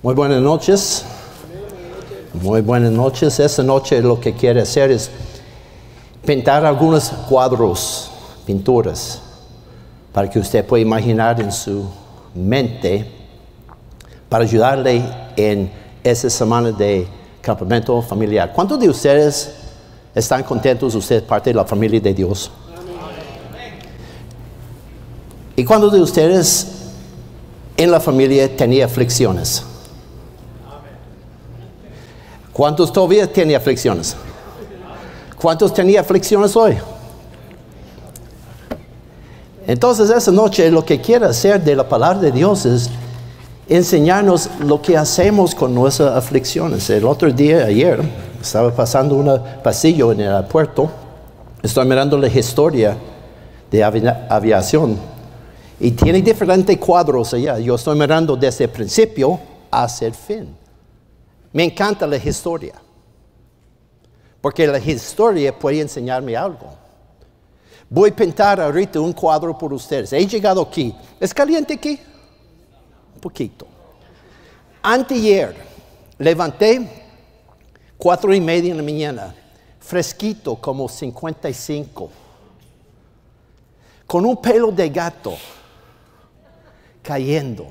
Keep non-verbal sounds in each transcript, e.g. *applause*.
Muy buenas noches. Muy buenas noches. Esta noche lo que quiere hacer es pintar algunos cuadros, pinturas, para que usted pueda imaginar en su mente, para ayudarle en esa semana de campamento familiar. ¿Cuántos de ustedes están contentos? Usted parte de la familia de Dios. ¿Y cuántos de ustedes en la familia tenía aflicciones? ¿Cuántos todavía tienen aflicciones? ¿Cuántos tenían aflicciones hoy? Entonces esa noche lo que quiero hacer de la palabra de Dios es enseñarnos lo que hacemos con nuestras aflicciones. El otro día, ayer, estaba pasando un pasillo en el aeropuerto, estoy mirando la historia de aviación y tiene diferentes cuadros allá. Yo estoy mirando desde el principio hasta el fin. Me encanta la historia, porque la historia puede enseñarme algo. Voy a pintar ahorita un cuadro por ustedes. He llegado aquí. ¿Es caliente aquí? Un poquito. Anteayer levanté cuatro y media en la mañana, fresquito como 55, con un pelo de gato cayendo.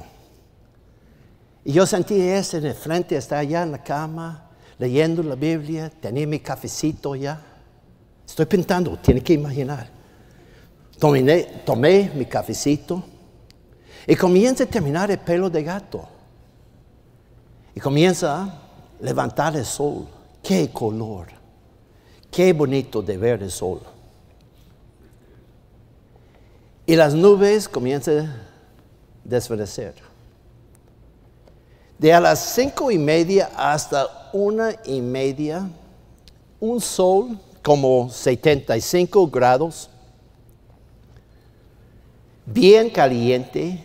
Y yo sentí ese en el frente, estaba allá en la cama, leyendo la Biblia, tenía mi cafecito ya. Estoy pintando, tiene que imaginar. Tomé, tomé mi cafecito y comienza a terminar el pelo de gato. Y comienza a levantar el sol. Qué color. Qué bonito de ver el sol. Y las nubes comienzan a desvanecer de a las cinco y media hasta una y media, un sol como 75 grados, bien caliente,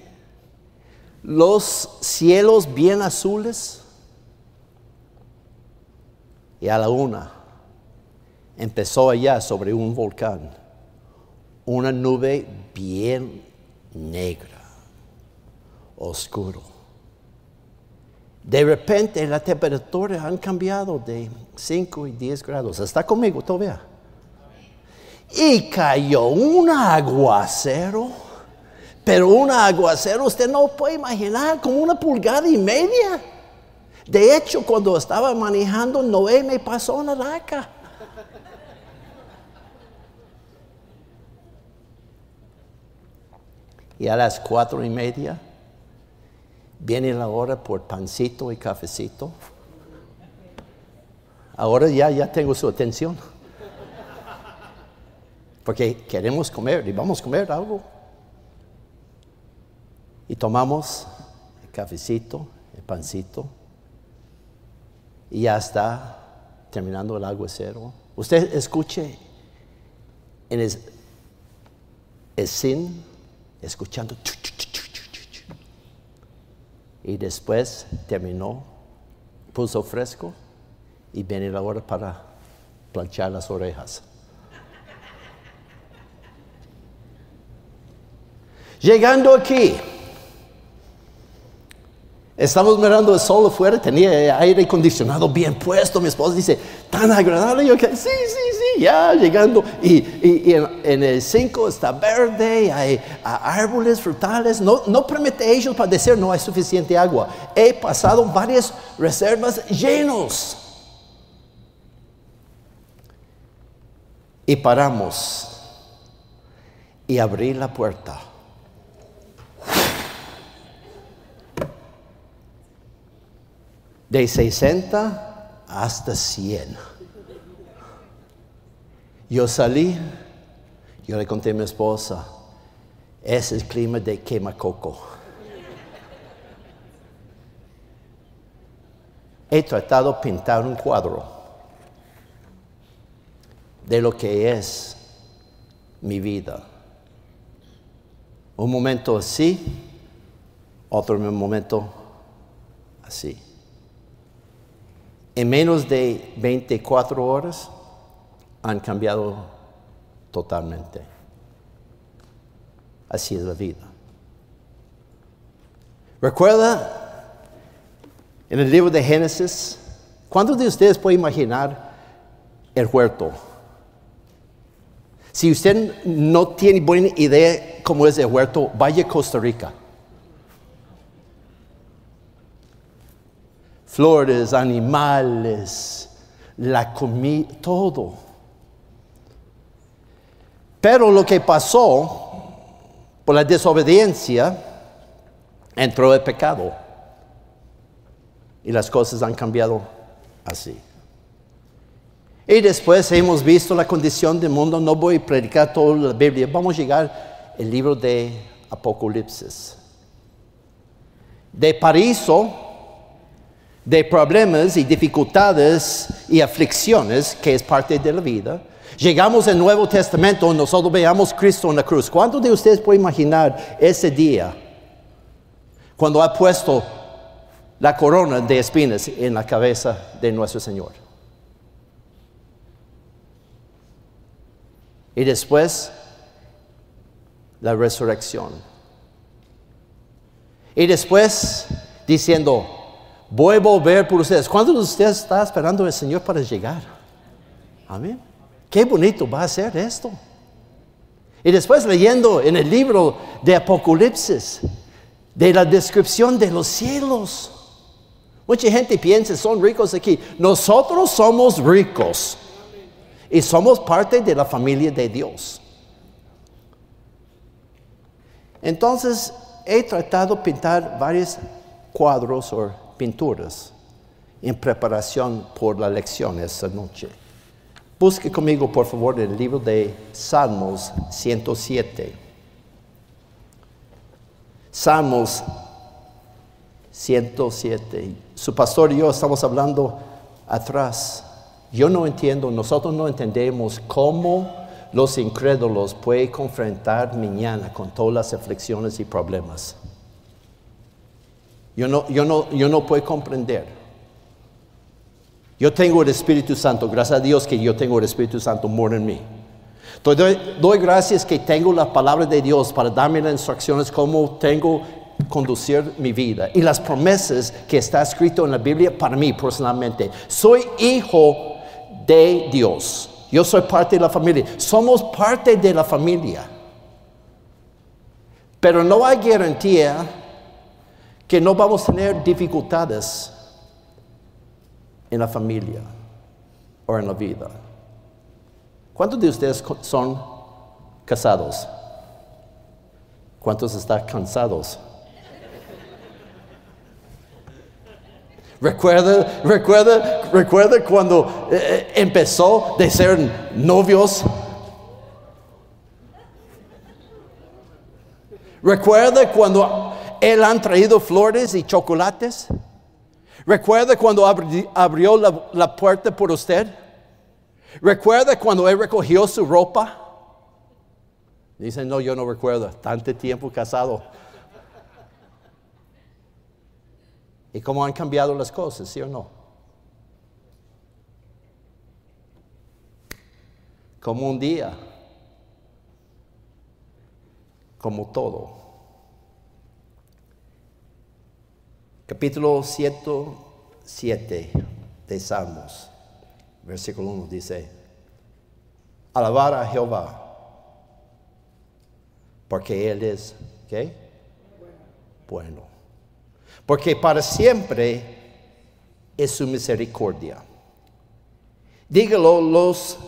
los cielos bien azules, y a la una empezó allá sobre un volcán una nube bien negra, oscuro. De repente la temperatura han cambiado de 5 y 10 grados. ¿Está conmigo todavía? Y cayó un aguacero. Pero un aguacero usted no puede imaginar como una pulgada y media. De hecho, cuando estaba manejando, Noé me pasó una laca. Y a las cuatro y media Viene la hora por pancito y cafecito. Ahora ya, ya tengo su atención. Porque queremos comer y vamos a comer algo. Y tomamos el cafecito, el pancito. Y ya está terminando el aguacero. Usted escuche en el, el sin, escuchando. Y después terminó, puso fresco y viene la hora para planchar las orejas. Llegando aquí, estamos mirando el sol afuera, tenía aire acondicionado bien puesto. Mi esposa dice, tan agradable. Yo que sí, sí, sí, ya llegando. Y, en, el 5 está verde, hay, árboles frutales. No, no permite ellos padecer, no hay suficiente agua. He pasado varias reservas llenos. Y paramos y abrí la puerta. De 60 hasta 100. Yo salí, yo le conté a mi esposa, es el clima de quemacoco. He tratado de pintar un cuadro de lo que es mi vida. Un momento así, otro momento así. En menos de 24 horas han cambiado totalmente. Así es la vida. Recuerda En el libro de Génesis, ¿cuántos de ustedes pueden imaginar el huerto? Si usted no tiene buena idea cómo es el huerto, vaya a Costa Rica. Flores, animales, la comida, todo. Pero lo que pasó por la desobediencia, entró el pecado. Y las cosas han cambiado así. Y después hemos visto la condición del mundo. No voy a predicar toda la Biblia. Vamos a llegar al libro de Apocalipsis. De paraíso, de problemas y dificultades y aflicciones, que es parte de la vida, llegamos al Nuevo Testamento, nosotros veamos Cristo en la cruz. ¿Cuántos de ustedes pueden imaginar ese día cuando ha puesto la corona de espinas en la cabeza de nuestro Señor? Y después, la resurrección. Y después, diciendo, voy a volver por ustedes. ¿Cuántos de ustedes están esperando al Señor para llegar? Amén. Qué bonito va a ser esto. Y después leyendo en el libro de Apocalipsis, de la descripción de los cielos. Mucha gente piensa, son ricos aquí. Nosotros somos ricos y somos parte de la familia de Dios. Entonces, he tratado de pintar varios cuadros o pinturas en preparación por la lección esta noche. Busque conmigo, por favor, el libro de Salmos 107. Salmos 107. Su pastor y yo estamos hablando atrás. Yo no entiendo, nosotros no entendemos cómo los incrédulos pueden confrontar mañana con todas las aflicciones y problemas. Yo no, yo no, yo no puedo comprender. Yo tengo el Espíritu Santo, gracias a Dios que yo tengo el Espíritu Santo more en mí. Doy, gracias que tengo la palabra de Dios para darme las instrucciones cómo tengo conducir mi vida y las promesas que está escrito en la Biblia para mí personalmente. Soy hijo de Dios. Yo soy parte de la familia. Somos parte de la familia. Pero no hay garantía que no vamos a tener dificultades en la familia o en la vida. ¿Cuántos de ustedes son casados? ¿Cuántos están cansados? Recuerda, recuerda, recuerda cuando eh, eh, empezó de ser novios. Recuerda cuando él han traído flores y chocolates. Recuerda cuando abrió la, puerta por usted. Recuerda cuando él recogió su ropa. Dicen, no, yo no recuerdo. Tanto tiempo casado. y cómo han cambiado las cosas, ¿sí o no? Como un día, como todo. Capítulo 107 de Salmos, versículo 1 dice, alabar a Jehová, porque Él es. Bueno porque para siempre es su misericordia. Dígalo los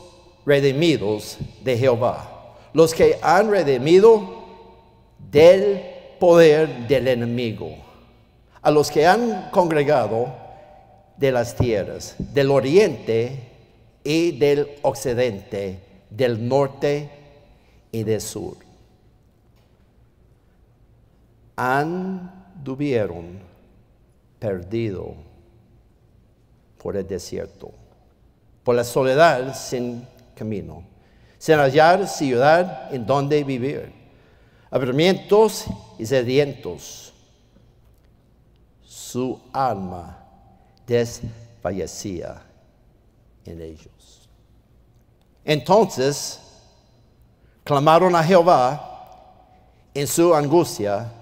redimidos de Jehová, los que han redimido del poder del enemigo, a los que han congregado de las tierras, del oriente y del occidente, del norte y del sur. Anduvieron perdido por el desierto, por la soledad sin camino, sin hallar ciudad en donde vivir, abrimientos y sedientos. Su alma desfallecía en ellos. Entonces clamaron a Jehová en su angustia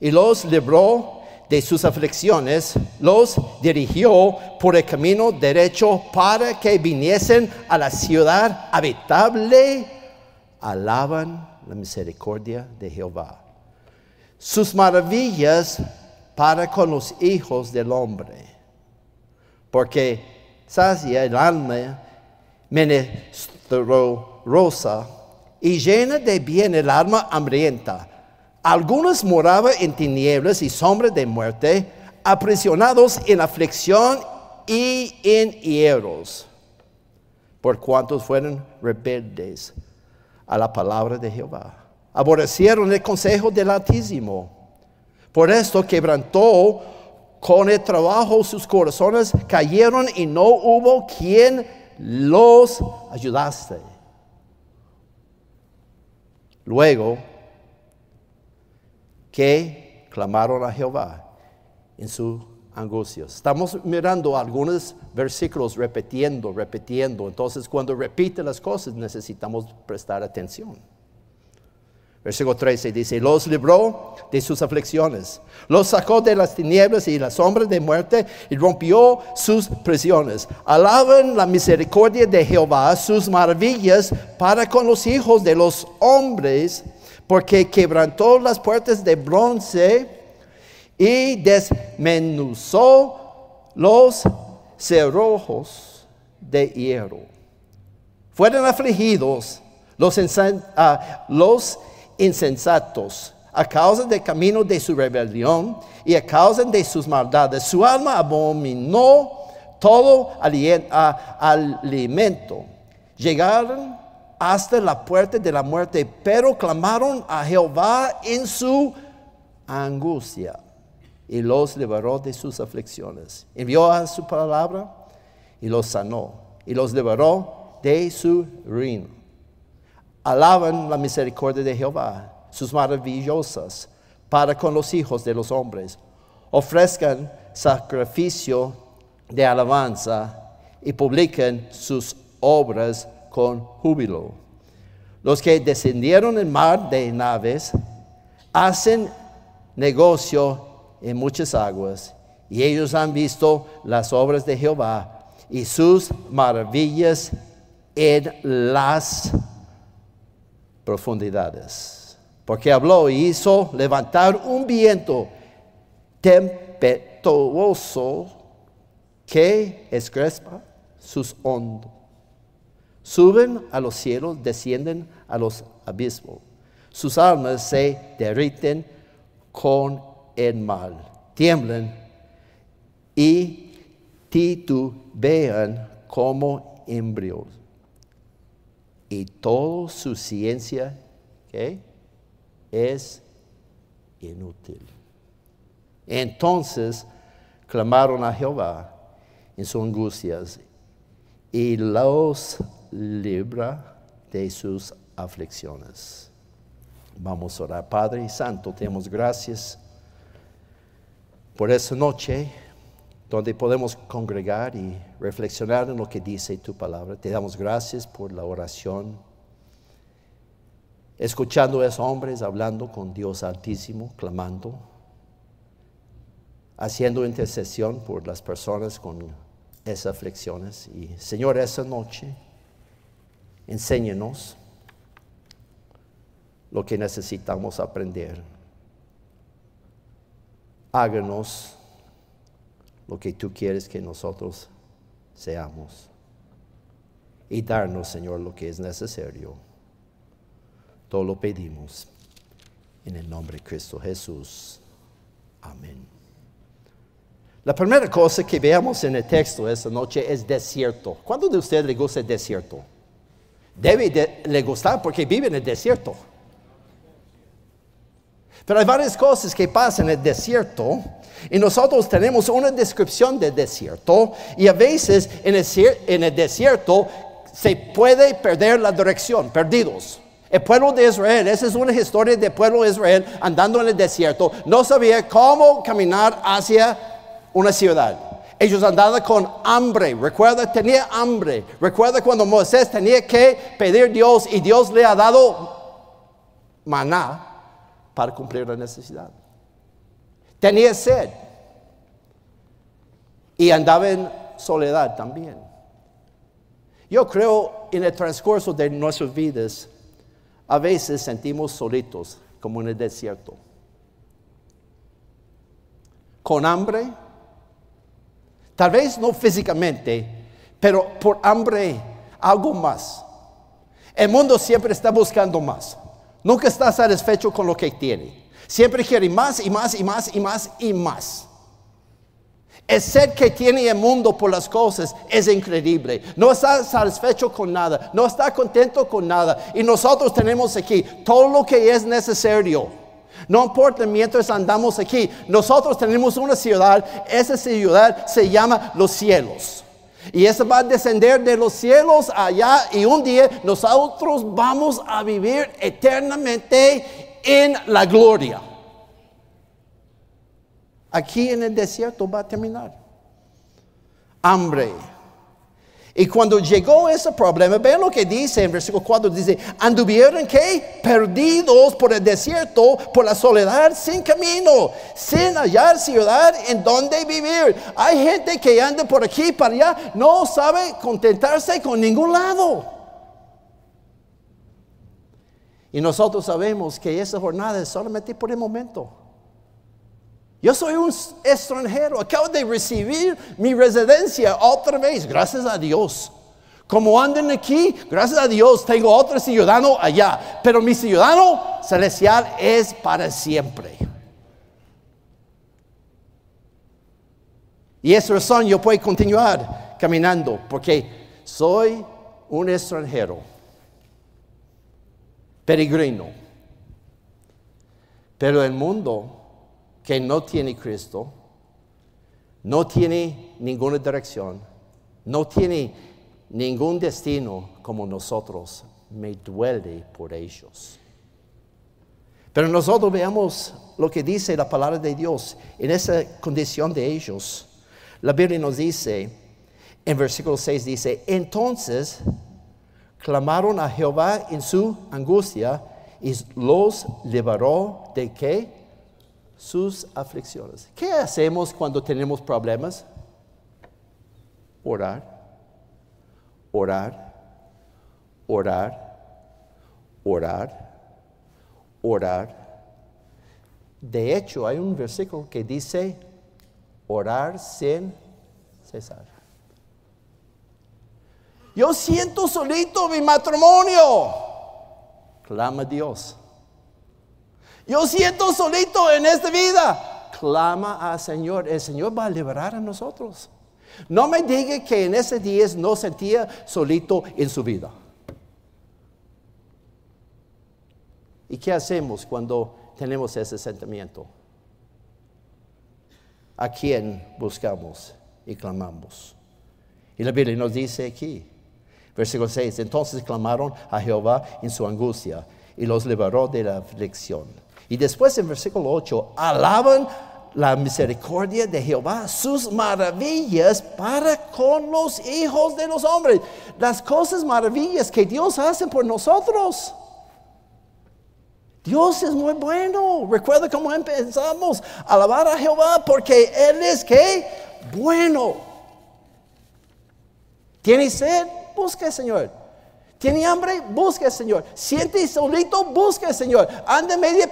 y los libró de sus aflicciones, los dirigió por el camino derecho para que viniesen a la ciudad habitable. Alaban la misericordia de Jehová. Sus maravillas para con los hijos del hombre. Porque sacia el alma menesterosa y llena de bien el alma hambrienta. Algunos moraban en tinieblas y sombras de muerte, aprisionados en aflicción y en hierros, por cuantos fueron rebeldes a la palabra de Jehová. Aborrecieron el consejo del Altísimo. Por esto quebrantó con el trabajo sus corazones, cayeron y no hubo quien los ayudase. Luego que clamaron a Jehová en su angustia. Estamos mirando algunos versículos repitiendo, repitiendo. Entonces cuando repite las cosas necesitamos prestar atención. Versículo 13 dice, los libró de sus aflicciones, los sacó de las tinieblas y las sombras de muerte y rompió sus prisiones. Alaben la misericordia de Jehová, sus maravillas para con los hijos de los hombres, porque quebrantó las puertas de bronce y desmenuzó los cerrojos de hierro. Fueron afligidos los, uh, los insensatos a causa del camino de su rebelión y a causa de sus maldades. Su alma abominó todo alimento. Llegaron hasta la puerta de la muerte, pero clamaron a Jehová en su angustia y los liberó de sus aflicciones. Envió a su palabra y los sanó y los liberó de su ruina. Alaban la misericordia de Jehová, sus maravillosas, para con los hijos de los hombres. Ofrezcan sacrificio de alabanza y publiquen sus obras con júbilo. Los que descendieron el mar de naves hacen negocio en muchas aguas y ellos han visto las obras de Jehová y sus maravillas en las profundidades. Porque habló y hizo levantar un viento tempestuoso que escrespa sus hondos. Suben a los cielos, descienden a los abismos. Sus almas se derriten con el mal. Tiemblan y titubean como embrios y toda su ciencia es inútil. Entonces clamaron a Jehová en sus angustias y los libra de sus aflicciones. Vamos a orar. Padre Santo, te damos gracias por esta noche donde podemos congregar y reflexionar en lo que dice tu palabra. Te damos gracias por la oración, escuchando a esos hombres hablando con Dios Altísimo, clamando, haciendo intercesión por las personas con esas aflicciones. Y Señor, esa noche, enséñanos lo que necesitamos aprender. Háganos lo que tú quieres que nosotros seamos. Y darnos, Señor, lo que es necesario. Todo lo pedimos en el nombre de Cristo Jesús. Amén. La primera cosa que veamos en el texto esta noche es desierto. ¿Cuándo de ustedes le gusta el desierto? Debe de, le gustar porque vive en el desierto. Pero hay varias cosas que pasan en el desierto y nosotros tenemos una descripción del desierto y a veces en el, desierto se puede perder la dirección, perdidos. El pueblo de Israel, esa es una historia del pueblo de Israel andando en el desierto, no sabía cómo caminar hacia una ciudad. Ellos andaban con hambre, recuerda, tenía hambre. Recuerda cuando Moisés tenía que pedir a Dios y Dios le ha dado maná para cumplir la necesidad. tenía sed y andaba en soledad también. Yo creo en el transcurso de nuestras vidas, a veces sentimos solitos, como en el desierto. Con hambre, tal vez no físicamente, pero por hambre, algo más. El mundo siempre está buscando más. Nunca está satisfecho con lo que tiene. Siempre quiere más y más y más y más y más. El ser que tiene el mundo por las cosas es increíble. No está satisfecho con nada. No está contento con nada. Y nosotros tenemos aquí todo lo que es necesario. No importa mientras andamos aquí. Nosotros tenemos una ciudad. Esa ciudad se llama los cielos. Y eso va a descender de los cielos allá y un día nosotros vamos a vivir eternamente en la gloria. Aquí en el desierto va a terminar. Hambre. Y cuando llegó ese problema, vean lo que dice en versículo 4, dice, anduvieron que perdidos por el desierto, por la soledad, sin camino, sin hallar ciudad en donde vivir. Hay gente que anda por aquí y para allá, no sabe contentarse con ningún lado. Y nosotros sabemos que esa jornada es solamente por el momento. Yo soy un extranjero, acabo de recibir mi residencia otra vez, gracias a Dios. Como andan aquí, gracias a Dios, tengo otro ciudadano allá, pero mi ciudadano celestial es para siempre. Y esa razón yo puedo continuar caminando, porque soy un extranjero, peregrino. Pero el mundo que no tiene Cristo, no tiene ninguna dirección, no tiene ningún destino como nosotros, me duele por ellos. Pero nosotros veamos lo que dice la palabra de Dios en esa condición de ellos. La Biblia nos dice, en versículo 6 dice, entonces clamaron a Jehová en su angustia y los liberó de qué? Sus aflicciones. ¿Qué hacemos cuando tenemos problemas? Orar, orar, orar, orar, orar. De hecho, hay un versículo que dice, orar sin cesar. Yo siento solito mi matrimonio. Clama Dios. Yo siento solito en esta vida. Clama al Señor. El Señor va a liberar a nosotros. No me diga que en ese día no sentía solito en su vida. ¿Y qué hacemos cuando tenemos ese sentimiento? ¿A quién buscamos y clamamos? Y la Biblia nos dice aquí, versículo 6, entonces clamaron a Jehová en su angustia y los liberó de la aflicción. Y después en versículo 8, alaban la misericordia de Jehová, sus maravillas para con los hijos de los hombres. Las cosas maravillas que Dios hace por nosotros. Dios es muy bueno. Recuerda cómo empezamos alabar a Jehová porque Él es que bueno. ¿Tiene sed? Busca Señor. ¿Tiene hambre? Busque al Señor. Siente solito? Busque al Señor. Anda medio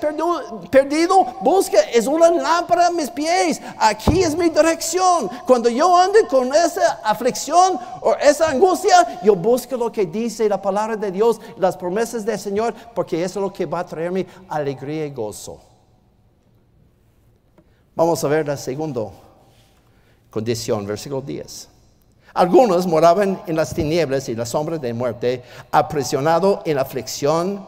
perdido? Busque. Es una lámpara a mis pies. Aquí es mi dirección. Cuando yo ande con esa aflicción o esa angustia, yo busco lo que dice la palabra de Dios, las promesas del Señor, porque eso es lo que va a traerme alegría y gozo. Vamos a ver la segunda condición, versículo 10. Algunos moraban en las tinieblas y la sombra de muerte, aprisionados en aflicción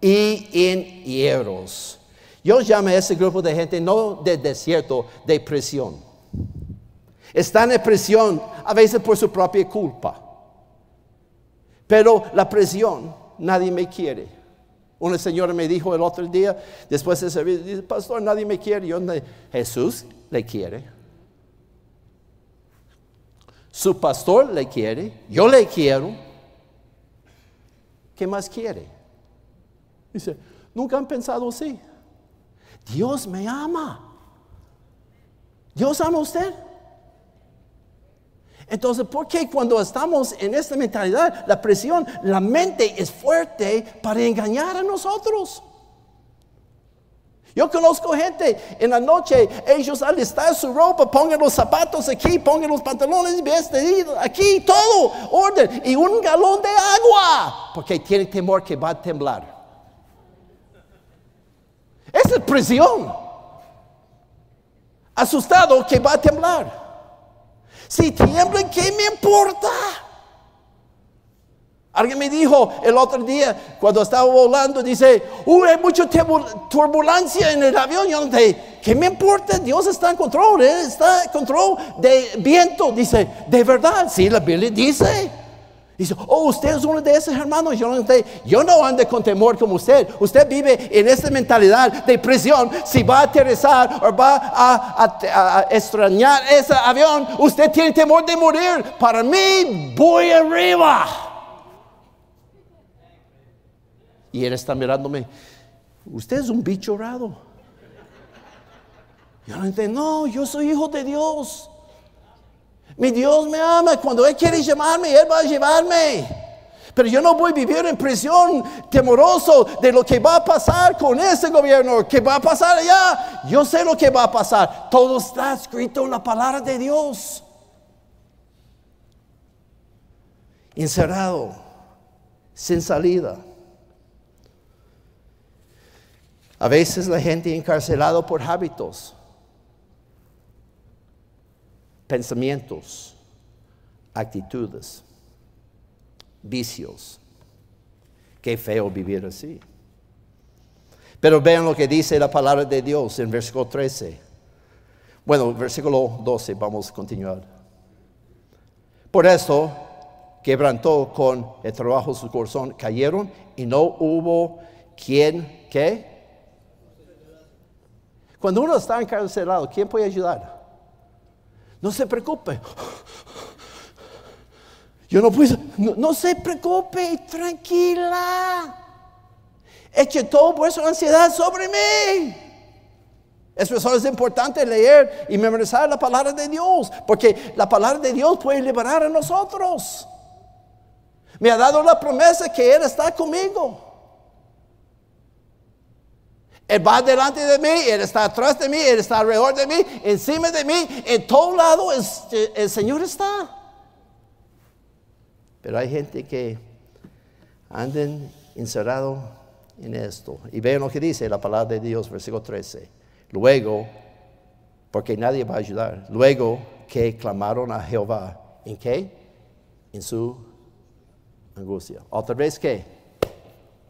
y en hierros. Yo llamo a ese grupo de gente no de desierto, de prisión. Están en prisión a veces por su propia culpa. Pero la prisión, nadie me quiere. Una señora me dijo el otro día, después de servir, dice, pastor, nadie me quiere. Yo, Jesús le quiere. Su pastor le quiere, yo le quiero. ¿Qué más quiere? Dice, nunca han pensado así. Dios me ama. Dios ama a usted. Entonces, ¿por qué cuando estamos en esta mentalidad, la presión, la mente es fuerte para engañar a nosotros? Yo conozco gente en la noche, ellos alistar su ropa, pongan los zapatos aquí, pongan los pantalones vestidos aquí, todo, orden, y un galón de agua, porque tienen temor que va a temblar. Esa es presión. Asustado que va a temblar. Si tiembla, ¿qué me importa? Alguien me dijo el otro día, cuando estaba volando, dice, uy, hay mucha turbulencia en el avión. Yo dije, ¿qué me importa? Dios está en control, Él está en control de viento. Dice, ¿de verdad? Sí, la Biblia dice. Dice, oh, usted es uno de esos hermanos. Yo no, yo no ando con temor como usted. Usted vive en esta mentalidad de prisión. Si va a aterrizar o va a, a extrañar ese avión, usted tiene temor de morir. Para mí, voy arriba. Y él está mirándome. Usted es un bicho raro. Yo no entiendo. No, yo soy hijo de Dios. Mi Dios me ama. Cuando Él quiere llamarme, Él va a llevarme. Pero yo no voy a vivir en prisión temoroso de lo que va a pasar con ese gobierno, que va a pasar allá. Yo sé lo que va a pasar. Todo está escrito en la palabra de Dios. Encerrado, sin salida. A veces la gente encarcelada por hábitos pensamientos, actitudes, vicios. Qué feo vivir así. Pero vean lo que dice la palabra de Dios en versículo 13. Bueno, versículo 12, vamos a continuar. Por eso quebrantó con el trabajo su corazón, cayeron y no hubo quien, ¿qué? Cuando uno está encarcelado, ¿quién puede ayudar? No se preocupe. Yo no puedo, no, se preocupe, tranquila. Eche todo vuestra ansiedad sobre mí. Es es importante leer y memorizar la palabra de Dios, porque la palabra de Dios puede liberar a nosotros. Me ha dado la promesa que Él está conmigo. Él va delante de mí, Él está atrás de mí, Él está alrededor de mí, encima de mí, en todo lado el, Señor está. Pero hay gente que anden encerrado en esto. Y vean lo que dice la palabra de Dios, versículo 13. Luego, porque nadie va a ayudar, luego que clamaron a Jehová, ¿en qué? En su angustia. Otra vez que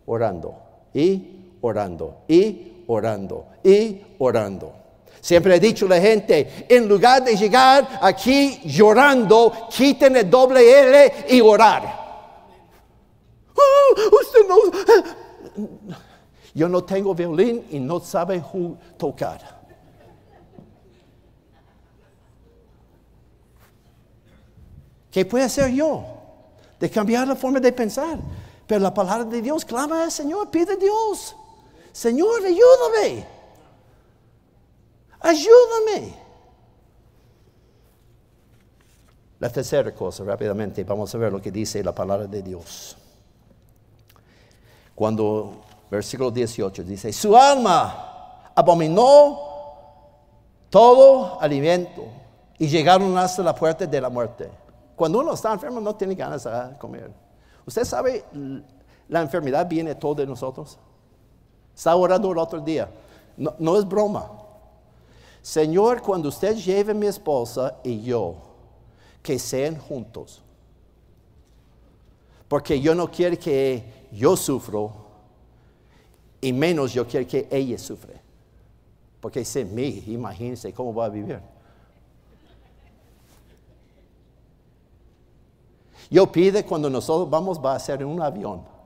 orando y orando y orando y orando. Siempre he dicho a la gente, en lugar de llegar aquí llorando, quiten el doble L y orar. Oh, usted no... Yo no tengo violín y no sabe tocar. ¿Qué puede hacer yo? De cambiar la forma de pensar. Pero la palabra de Dios clama al Señor, pide a Dios. Señor, ayúdame. Ayúdame. La tercera cosa, rápidamente, vamos a ver lo que dice la palabra de Dios. Cuando, versículo 18, dice, su alma abominó todo alimento y llegaron hasta la puerta de la muerte. Cuando uno está enfermo no tiene ganas de comer. ¿Usted sabe, la enfermedad viene todo de nosotros? Estaba orando el otro día. No, es broma. Señor, cuando usted lleve a mi esposa y yo, que sean juntos. Porque yo no quiero que yo sufro y menos yo quiero que ella sufre. Porque sin mí, imagínense cómo va a vivir. Yo pide cuando nosotros vamos va a ser en un avión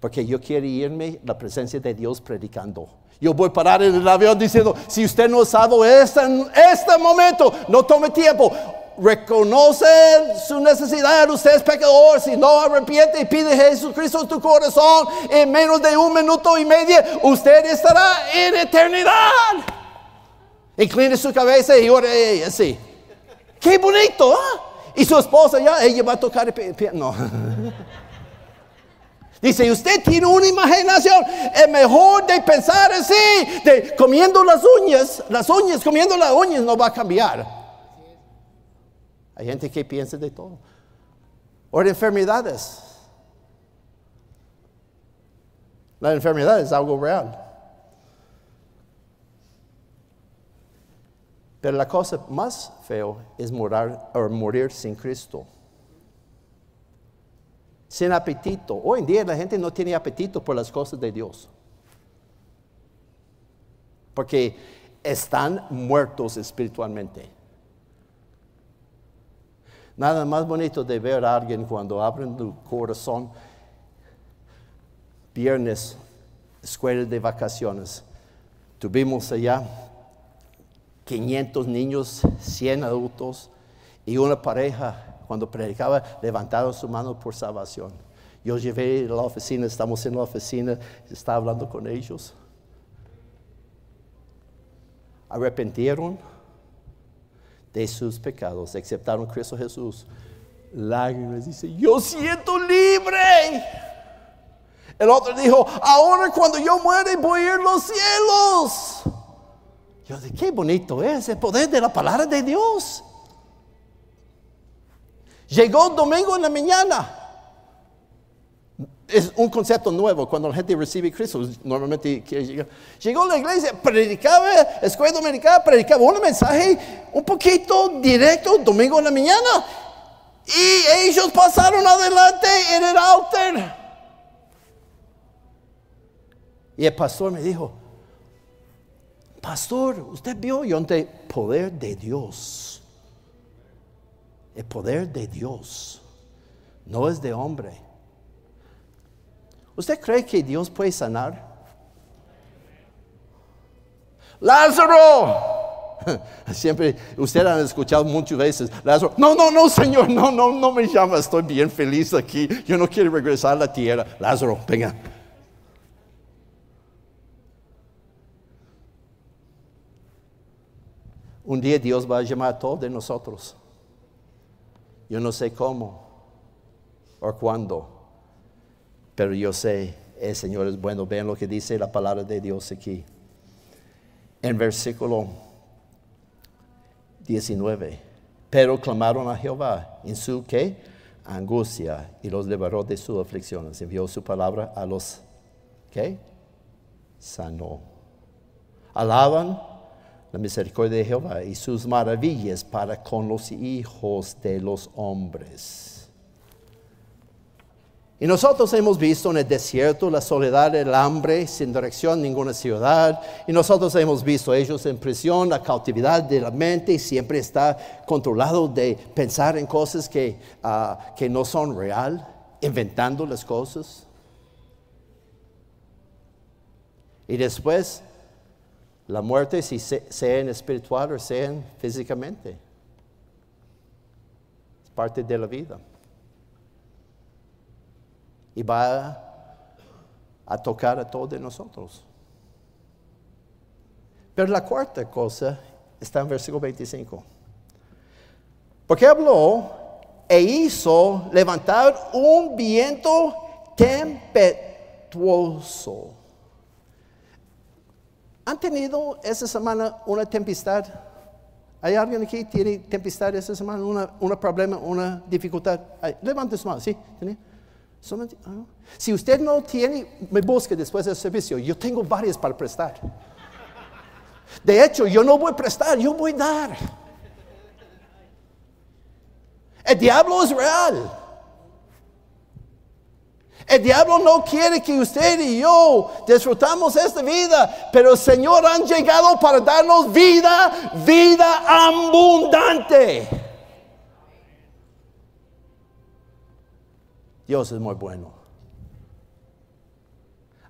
porque yo quiero irme la presencia de Dios predicando. Yo voy a parar en el avión diciendo, si usted no sabe este, este momento, no tome tiempo. Reconoce su necesidad, usted es pecador, si no arrepiente y pide a Jesucristo en tu corazón, en menos de un minuto y medio, usted estará en eternidad. Inclina su cabeza y ora así. Qué bonito, ¿ah? Y su esposa ya, ella va a tocar el piano. No. *laughs* Dice, usted tiene una imaginación, es mejor de pensar así, de comiendo las uñas, las uñas, comiendo las uñas no va a cambiar. Hay gente que piensa de todo. O de enfermedades. La enfermedad es algo real. Pero la cosa más feo es morir, o morir sin Cristo. Sin apetito. Hoy en día la gente no tiene apetito por las cosas de Dios. Porque están muertos espiritualmente. Nada más bonito de ver a alguien cuando abren tu corazón. Viernes, escuela de vacaciones. Tuvimos allá 500 niños, 100 adultos y una pareja cuando predicaba levantaron su mano por salvación. Yo llevé a la oficina, estamos en la oficina, estaba hablando con ellos. Arrepentieron de sus pecados, aceptaron a Cristo Jesús. Lágrimas, dice, yo siento libre. El otro dijo, ahora cuando yo muere voy a ir a los cielos. Yo dije, qué bonito es el poder de la palabra de Dios. Llegó domingo en la mañana. Es un concepto nuevo cuando la gente recibe Cristo. Normalmente quiere llegar. Llegó la iglesia, predicaba, escuela dominicana, predicaba un mensaje un poquito directo domingo en la mañana. Y ellos pasaron adelante en el altar. Y el pastor me dijo, pastor, usted vio yo el poder de Dios. El poder de Dios no es de hombre. ¿Usted cree que Dios puede sanar? Lázaro. *laughs* Siempre, usted ha escuchado muchas veces, Lázaro, no, no, no, Señor, no, no, no me llama, estoy bien feliz aquí, yo no quiero regresar a la tierra. Lázaro, venga, Un día Dios va a llamar a todos de nosotros. Yo no sé cómo o cuándo, pero yo sé, el Señor es bueno. Vean lo que dice la palabra de Dios aquí. En versículo 19. Pero clamaron a Jehová en su ¿qué? angustia y los liberó de sus aflicciones. Envió su palabra a los que sanó. Alaban la misericordia de Jehová y sus maravillas para con los hijos de los hombres. Y nosotros hemos visto en el desierto la soledad, el hambre, sin dirección, ninguna ciudad. Y nosotros hemos visto ellos en prisión, la cautividad de la mente siempre está controlado de pensar en cosas que, ah, que no son real, inventando las cosas. Y después la muerte, si sea en espiritual o sea físicamente, es parte de la vida. Y va a tocar a todos nosotros. Pero la cuarta cosa está en versículo 25. Porque habló e hizo levantar un viento tempestuoso ¿Han tenido esta semana una tempestad? ¿Hay alguien aquí que tiene tempestad esta semana? ¿Un problema, una dificultad? Levante su mano, ¿sí? Ah, si usted no tiene, me busque después del servicio. Yo tengo varias para prestar. De hecho, yo no voy a prestar, yo voy a dar. El diablo es real. El diablo no quiere que usted y yo disfrutamos esta vida, pero el Señor ha llegado para darnos vida, vida abundante. Dios es muy bueno.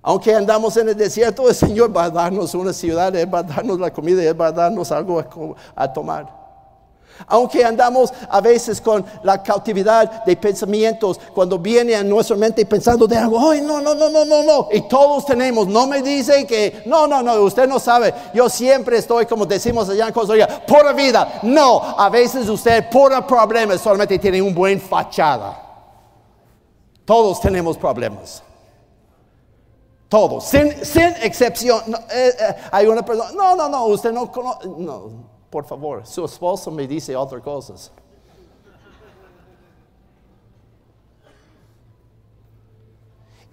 Aunque andamos en el desierto, el Señor va a darnos una ciudad, Él va a darnos la comida, Él va a darnos algo a, tomar. Aunque andamos a veces con la cautividad de pensamientos, cuando viene a nuestra mente pensando de algo, ay, no, no, no, no, no, no. Y todos tenemos, no me dice que, no, no, no, usted no sabe. Yo siempre estoy, como decimos allá en Costa Rica, pura vida. No, a veces usted, pura problemas, solamente tiene un buen fachada. Todos tenemos problemas. Todos, sin, excepción. Eh, eh, hay una persona, no, no, no, usted no conoce, no por favor, su esposo me dice otras cosas.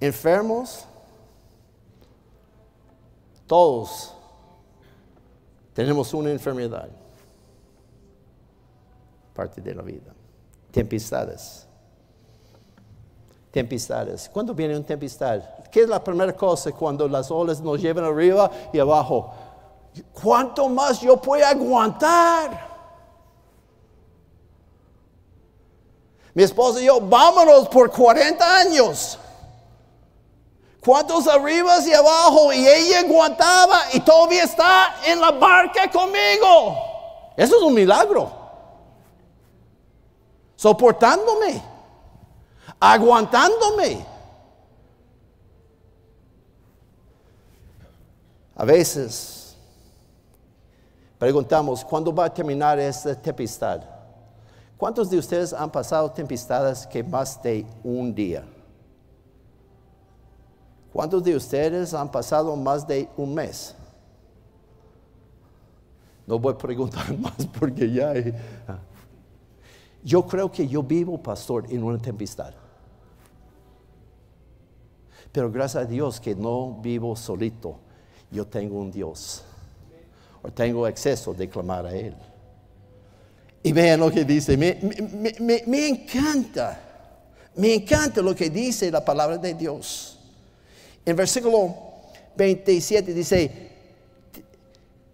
Enfermos, todos tenemos una enfermedad, parte de la vida. Tempestades. Tempestades. ¿Cuándo viene una tempestad? ¿Qué es la primera cosa cuando las olas nos llevan arriba y abajo? ¿Cuánto más yo puedo aguantar? Mi esposa y yo, vámonos por 40 años. ¿Cuántos arriba y abajo? Y ella aguantaba y todavía está en la barca conmigo. Eso es un milagro. Soportándome. Aguantándome. A veces Preguntamos, ¿cuándo va a terminar esta tempestad? ¿Cuántos de ustedes han pasado tempestades que más de un día? ¿Cuántos de ustedes han pasado más de un mes? No voy a preguntar *laughs* más porque ya... Ah. Yo creo que yo vivo, pastor, en una tempestad. Pero gracias a Dios que no vivo solito. Yo tengo un Dios o tengo acceso de clamar a Él. Y vean lo que dice, me, me, encanta, me encanta lo que dice la palabra de Dios. En versículo 27 dice,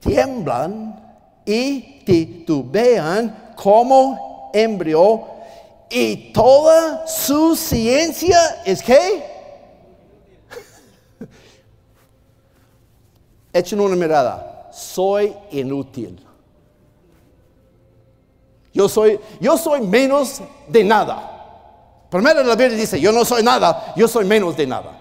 tiemblan y titubean como embrión y toda su ciencia es que *laughs* echen una mirada soy inútil. Yo soy, yo soy menos de nada. Primero la Biblia dice, yo no soy nada, yo soy menos de nada.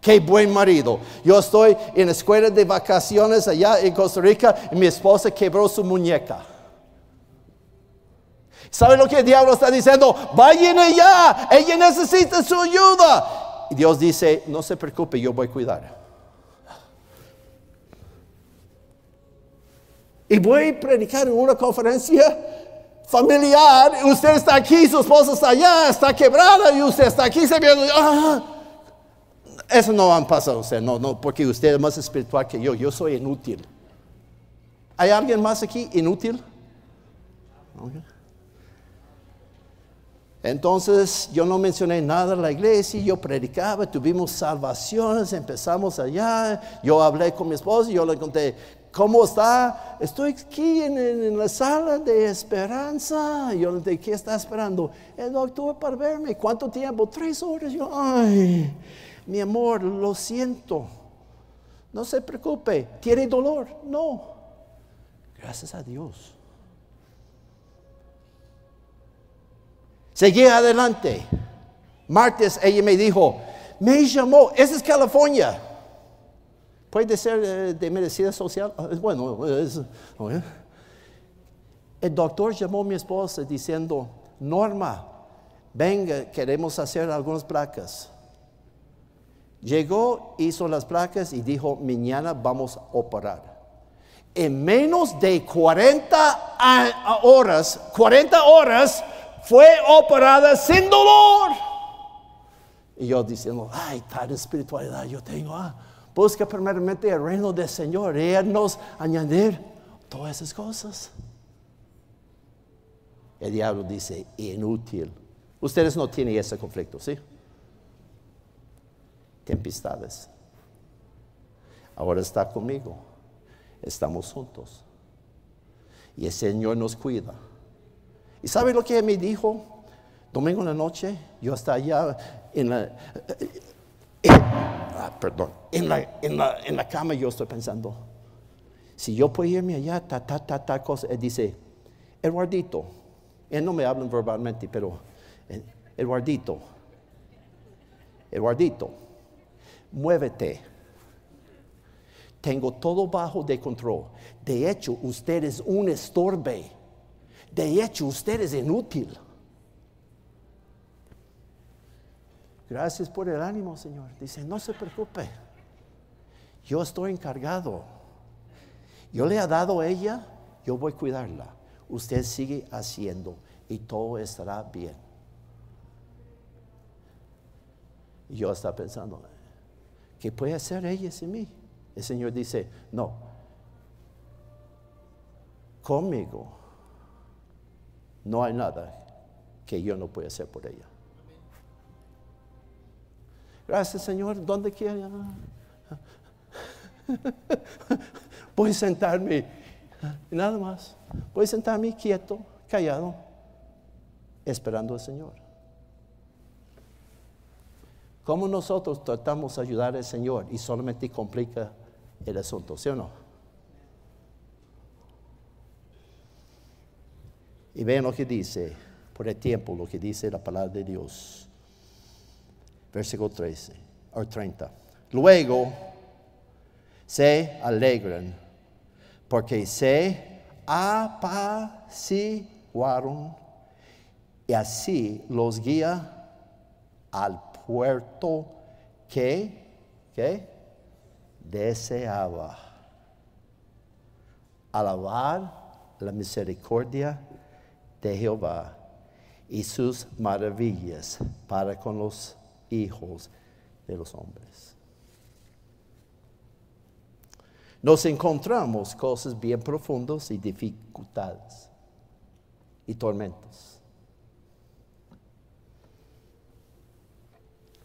Qué buen marido. Yo estoy en la escuela de vacaciones allá en Costa Rica y mi esposa quebró su muñeca. ¿Sabe lo que el diablo está diciendo? Vayan allá, ella necesita su ayuda. Y Dios dice, no se preocupe, yo voy a cuidar. Y voy a predicar en una conferencia familiar, usted está aquí, su esposa está allá, está quebrada y usted está aquí se ah, eso no han pasado usted, no, no, porque usted es más espiritual que yo, yo soy inútil. ¿Hay alguien más aquí inútil? Entonces yo no mencioné nada en la iglesia, yo predicaba, tuvimos salvaciones, empezamos allá, yo hablé con mi esposa, yo le conté, ¿Cómo está? Estoy aquí en, la sala de esperanza. Yo le dije, ¿qué está esperando? El doctor para verme. ¿Cuánto tiempo? Tres horas. Yo, ay, mi amor, lo siento. No se preocupe. ¿Tiene dolor? No. Gracias a Dios. Seguí adelante. Martes ella me dijo, me llamó, esa es California. Puede ser eh, de medicina social. Ah, bueno, el doctor llamó a mi esposa diciendo, Norma, venga, queremos hacer algunas placas. Llegó, hizo las placas y dijo, mañana vamos a operar. En menos de 40 horas, 40 horas, fue operada sin dolor. Y yo diciendo, ay, tal espiritualidad yo tengo. Ah. Busca primeramente el reino del Señor y Él nos añadir todas esas cosas. El diablo dice, inútil. Ustedes no tienen ese conflicto, ¿sí? Tempestades. Ahora está conmigo. Estamos juntos. Y el Señor nos cuida. ¿Y sabe lo que me dijo? Domingo en la noche, yo estaba allá en la... Ah, perdón, en la, en, la, en la, cama yo estoy pensando, si yo puedo irme allá, ta, ta, ta, ta, cosa, él dice, Eduardito, él no me habla verbalmente, pero eh, Eduardito, Eduardito, muévete. Tengo todo bajo de control. De hecho, usted es un estorbe. De hecho, usted es inútil. Gracias por el ánimo, Señor. Dice, no se preocupe. Yo estoy encargado. Yo le he dado a ella, yo voy a cuidarla. Usted sigue haciendo y todo estará bien. Y yo estaba pensando, ¿qué puede hacer ella sin mí? El Señor dice, no, conmigo no hay nada que yo no pueda hacer por ella. Gracias Señor, ¿dónde quiera? Voy a sentarme, nada más. Voy a sentarme quieto, callado, esperando al Señor. ¿Cómo nosotros tratamos de ayudar al Señor y solamente complica el asunto, ¿sí o no? Y vean lo que dice, por el tiempo, lo que dice la palabra de Dios. Versículo 13 o 30. Luego se alegran porque se apaciguaron y así los guía al puerto que, que deseaba alabar la misericordia de Jehová y sus maravillas para con los hijos de los hombres. Nos encontramos cosas bien profundas y dificultades y tormentos.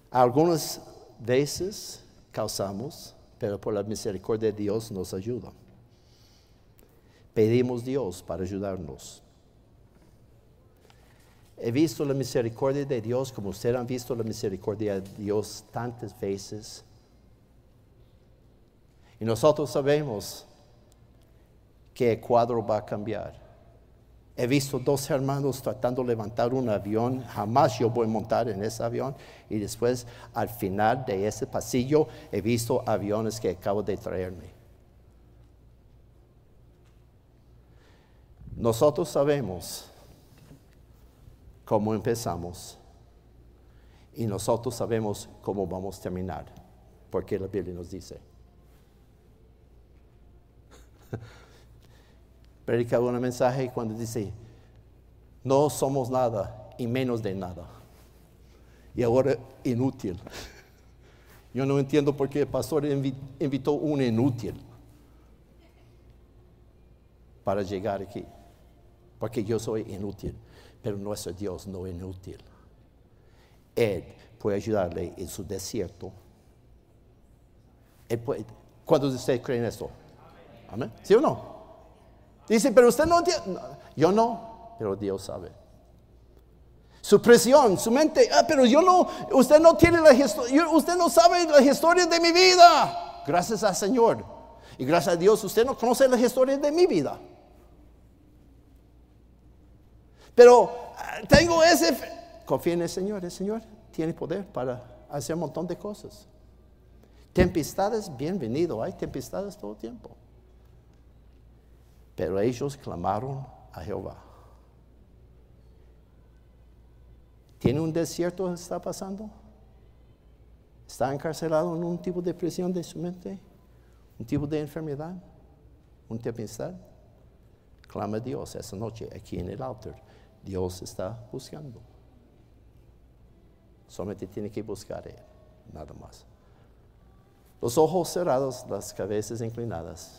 Algunas veces causamos pero por la misericordia de Dios nos ayuda. Pedimos Dios para ayudarnos. He visto la misericordia de Dios como ustedes han visto la misericordia de Dios tantas veces. Y nosotros sabemos que el cuadro va a cambiar. He visto dos hermanos tratando de levantar un avión. Jamás yo voy a montar en ese avión. Y después, al final de ese pasillo, he visto aviones que acabo de traerme. Nosotros sabemos cómo empezamos. Y nosotros sabemos cómo vamos a terminar. Porque la Biblia nos dice. *laughs* predicaba un mensaje cuando dice, no somos nada y menos de nada. Y ahora inútil. *laughs* Yo no entiendo por qué el pastor invitó un inútil para llegar aquí. Porque yo soy inútil, pero nuestro Dios no es inútil. Él puede ayudarle en su desierto. Él puede, ¿Cuántos de ustedes creen esto? Amén. ¿Sí o no? Dice, pero usted no entiende. Yo no, pero Dios sabe. Su presión, su mente, ah, pero yo no, usted no tiene la historia, usted no sabe la historia de mi vida. Gracias al Señor. Y gracias a Dios, usted no conoce la historia de mi vida. Pero ah, tengo ese, confía en el Señor, el Señor tiene poder para hacer un montón de cosas. Tempestades, bienvenido, hay tempestades todo el tiempo. Pero ellos clamaron a Jehová. ¿Tiene un desierto que está pasando? ¿Está encarcelado en un tipo de prisión de su mente? ¿Un tipo de enfermedad? ¿Un tempestad? Clama a Dios esa noche aquí en el altar. Dios está buscando. Solamente tiene que buscar Él, nada más. Los ojos cerrados, las cabezas inclinadas.